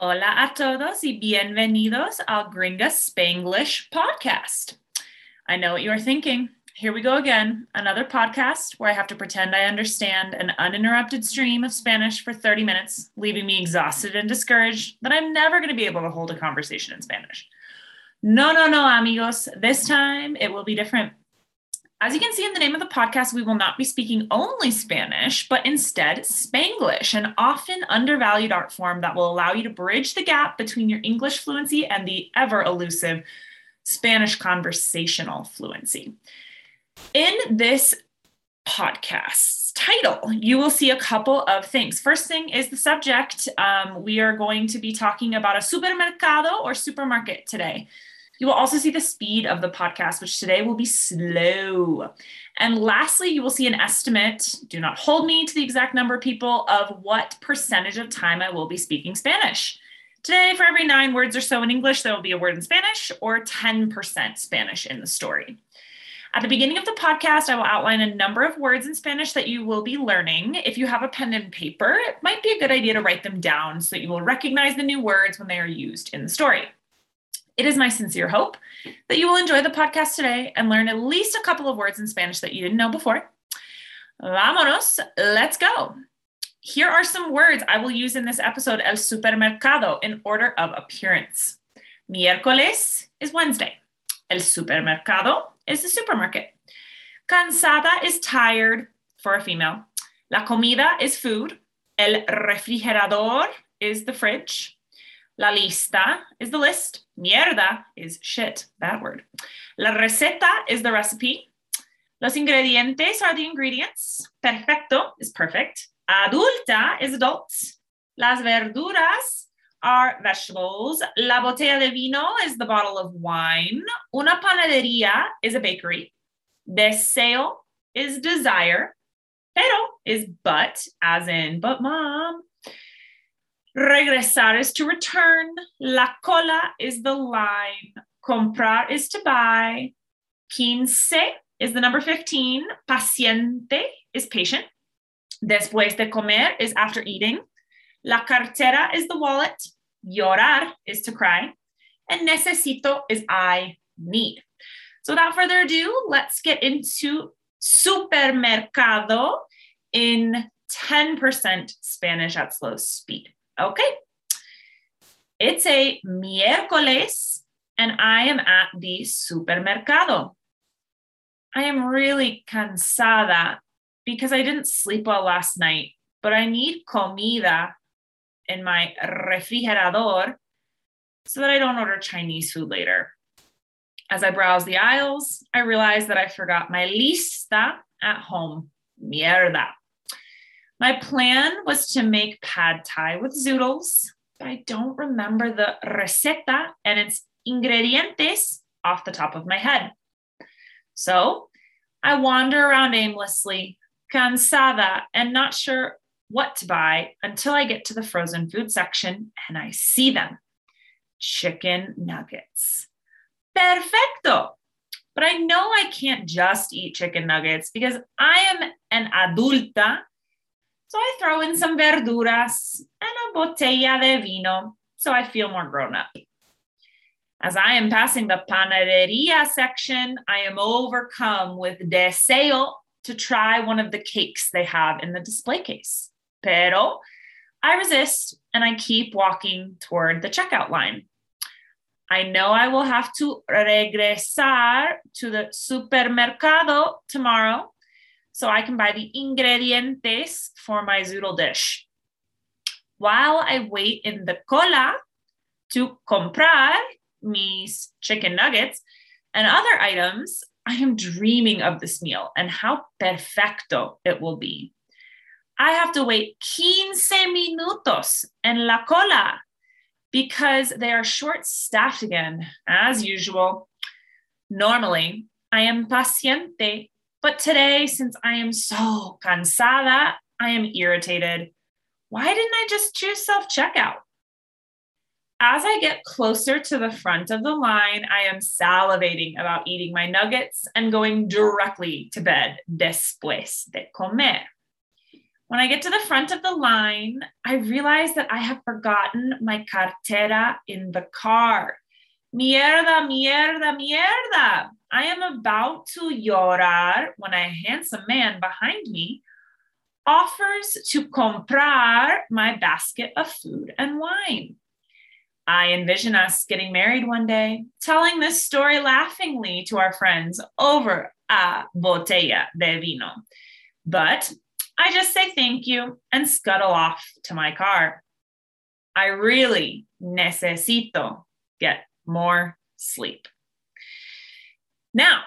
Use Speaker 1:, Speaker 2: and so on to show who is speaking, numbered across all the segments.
Speaker 1: a todos y bienvenidos al Gringa Spanglish podcast. I know what you are thinking. Here we go again, another podcast where I have to pretend I understand an uninterrupted stream of Spanish for 30 minutes, leaving me exhausted and discouraged that I'm never going to be able to hold a conversation in Spanish. No, no, no, amigos. This time it will be different. As you can see in the name of the podcast, we will not be speaking only Spanish, but instead Spanglish, an often undervalued art form that will allow you to bridge the gap between your English fluency and the ever elusive Spanish conversational fluency. In this podcast's title, you will see a couple of things. First thing is the subject. Um, we are going to be talking about a supermercado or supermarket today. You will also see the speed of the podcast, which today will be slow. And lastly, you will see an estimate, do not hold me to the exact number of people, of what percentage of time I will be speaking Spanish. Today, for every nine words or so in English, there will be a word in Spanish or 10% Spanish in the story. At the beginning of the podcast, I will outline a number of words in Spanish that you will be learning. If you have a pen and paper, it might be a good idea to write them down so that you will recognize the new words when they are used in the story. It is my sincere hope that you will enjoy the podcast today and learn at least a couple of words in Spanish that you didn't know before. Vámonos, let's go. Here are some words I will use in this episode El Supermercado in order of appearance. Miércoles is Wednesday. El supermercado is the supermarket. Cansada is tired for a female. La comida is food. El refrigerador is the fridge. La lista is the list. Mierda is shit, bad word. La receta is the recipe. Los ingredientes are the ingredients. Perfecto is perfect. Adulta is adult. Las verduras are vegetables. La botella de vino is the bottle of wine. Una panadería is a bakery. Deseo is desire. Pero is but, as in, but mom. Regresar is to return. La cola is the line. Comprar is to buy. Quince is the number 15. Paciente is patient. Después de comer is after eating. La cartera is the wallet. Llorar is to cry. And necesito is I need. So without further ado, let's get into supermercado in 10% Spanish at slow speed. Okay. It's a miércoles and I am at the supermercado. I am really cansada because I didn't sleep well last night, but I need comida in my refrigerador so that I don't order Chinese food later. As I browse the aisles, I realize that I forgot my lista at home. Mierda. My plan was to make pad thai with zoodles, but I don't remember the receta and its ingredientes off the top of my head. So I wander around aimlessly, cansada, and not sure what to buy until I get to the frozen food section and I see them chicken nuggets. Perfecto. But I know I can't just eat chicken nuggets because I am an adulta so I throw in some verduras and a botella de vino so I feel more grown up. As I am passing the panaderia section, I am overcome with deseo to try one of the cakes they have in the display case. Pero I resist and I keep walking toward the checkout line. I know I will have to regresar to the supermercado tomorrow so I can buy the ingredientes for my zoodle dish. While I wait in the cola to comprar mis chicken nuggets and other items, I am dreaming of this meal and how perfecto it will be. I have to wait 15 minutos en la cola because they are short staffed again, as usual. Normally, I am paciente but today, since I am so cansada, I am irritated. Why didn't I just choose self checkout? As I get closer to the front of the line, I am salivating about eating my nuggets and going directly to bed después de comer. When I get to the front of the line, I realize that I have forgotten my cartera in the car. Mierda, mierda, mierda. I am about to llorar when a handsome man behind me offers to comprar my basket of food and wine. I envision us getting married one day, telling this story laughingly to our friends over a botella de vino. But I just say thank you and scuttle off to my car. I really necesito get more sleep. Now,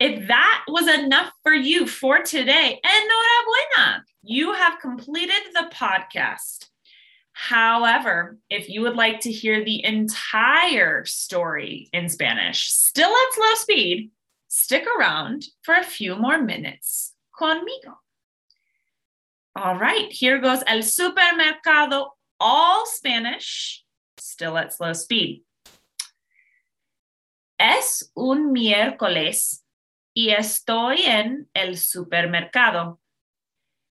Speaker 1: if that was enough for you for today, enhorabuena, you have completed the podcast. However, if you would like to hear the entire story in Spanish, still at slow speed, stick around for a few more minutes conmigo. All right, here goes El Supermercado, all Spanish, still at slow speed. Es un miércoles y estoy en el supermercado.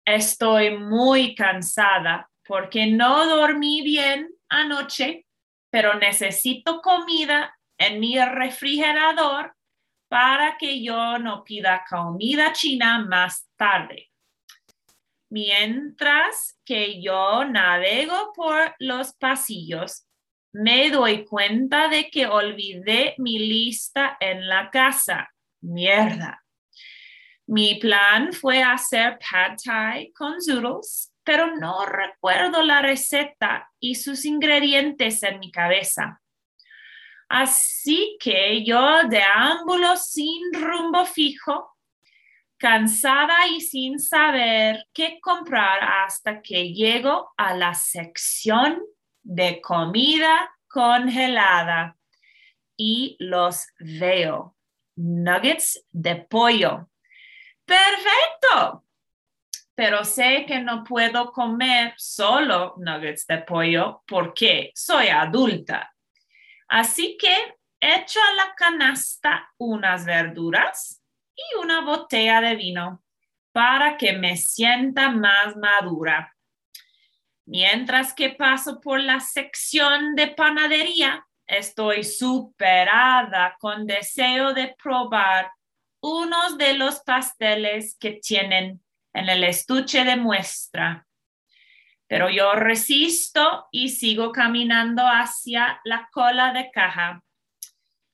Speaker 1: Estoy muy cansada porque no dormí bien anoche, pero necesito comida en mi refrigerador para que yo no pida comida china más tarde. Mientras que yo navego por los pasillos, me doy cuenta de que olvidé mi lista en la casa. Mierda. Mi plan fue hacer pad thai con zoodles, pero no recuerdo la receta y sus ingredientes en mi cabeza. Así que yo deambulo sin rumbo fijo, cansada y sin saber qué comprar hasta que llego a la sección de comida congelada y los veo. Nuggets de pollo. Perfecto. Pero sé que no puedo comer solo nuggets de pollo porque soy adulta. Así que echo a la canasta unas verduras y una botella de vino para que me sienta más madura. Mientras que paso por la sección de panadería, estoy superada con deseo de probar unos de los pasteles que tienen en el estuche de muestra. Pero yo resisto y sigo caminando hacia la cola de caja.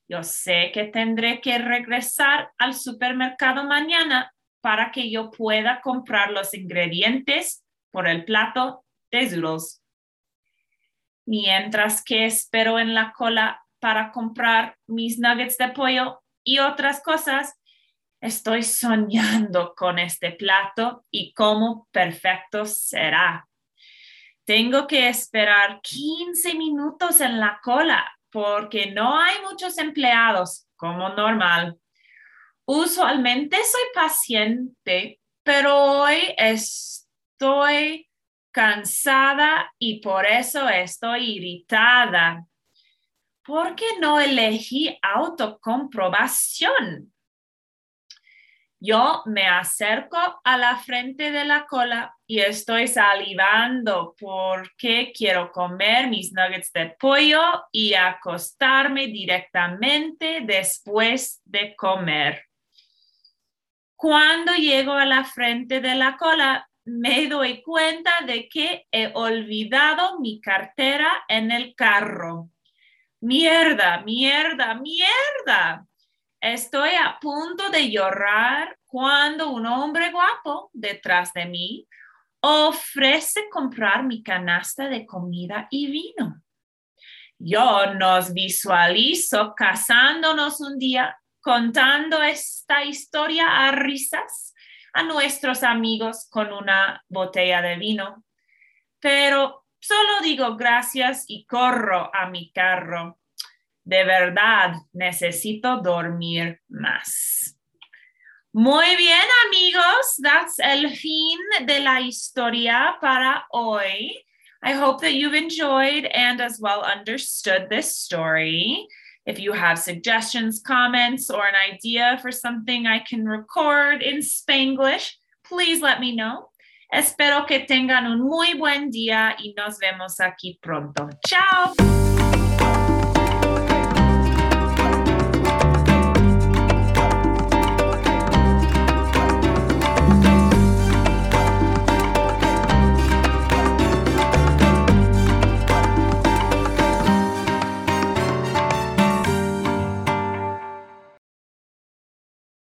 Speaker 1: Yo sé que tendré que regresar al supermercado mañana para que yo pueda comprar los ingredientes por el plato Mientras que espero en la cola para comprar mis nuggets de pollo y otras cosas, estoy soñando con este plato y cómo perfecto será. Tengo que esperar 15 minutos en la cola porque no hay muchos empleados como normal. Usualmente soy paciente, pero hoy estoy cansada y por eso estoy irritada. ¿Por qué no elegí autocomprobación? Yo me acerco a la frente de la cola y estoy salivando porque quiero comer mis nuggets de pollo y acostarme directamente después de comer. Cuando llego a la frente de la cola, me doy cuenta de que he olvidado mi cartera en el carro. Mierda, mierda, mierda. Estoy a punto de llorar cuando un hombre guapo detrás de mí ofrece comprar mi canasta de comida y vino. Yo nos visualizo casándonos un día contando esta historia a risas a nuestros amigos con una botella de vino. Pero solo digo gracias y corro a mi carro. De verdad, necesito dormir más. Muy bien, amigos, that's el fin de la historia para hoy. I hope that you've enjoyed and as well understood this story. If you have suggestions, comments, or an idea for something I can record in Spanglish, please let me know. Espero que tengan un muy buen día y nos vemos aquí pronto. Chao.